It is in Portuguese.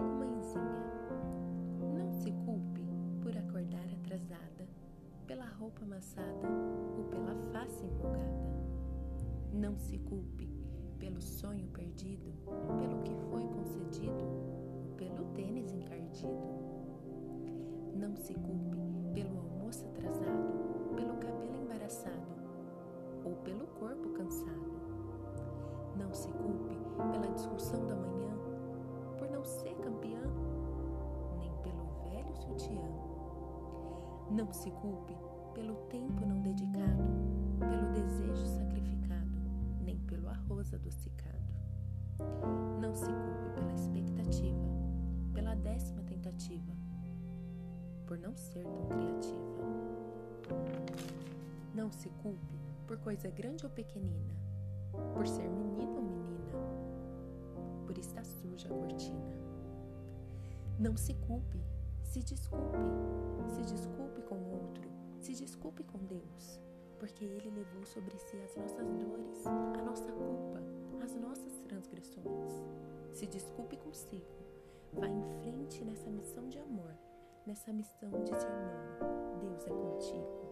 Mãezinha. Não se culpe por acordar atrasada, pela roupa amassada ou pela face empolgada. Não se culpe pelo sonho perdido, pelo que foi concedido, pelo tênis encardido. Não se culpe pelo almoço atrasado, pelo cabelo embaraçado ou pelo corpo cansado. Não se culpe pela discussão da manhã Não se culpe pelo tempo não dedicado, pelo desejo sacrificado, nem pelo arroz adocicado. Não se culpe pela expectativa, pela décima tentativa, por não ser tão criativa. Não se culpe por coisa grande ou pequenina, por ser menino ou menina, por estar suja a cortina. Não se culpe, se desculpe, porque Ele levou sobre si as nossas dores, a nossa culpa, as nossas transgressões. Se desculpe consigo. Vá em frente nessa missão de amor, nessa missão de ser irmão. Deus é contigo.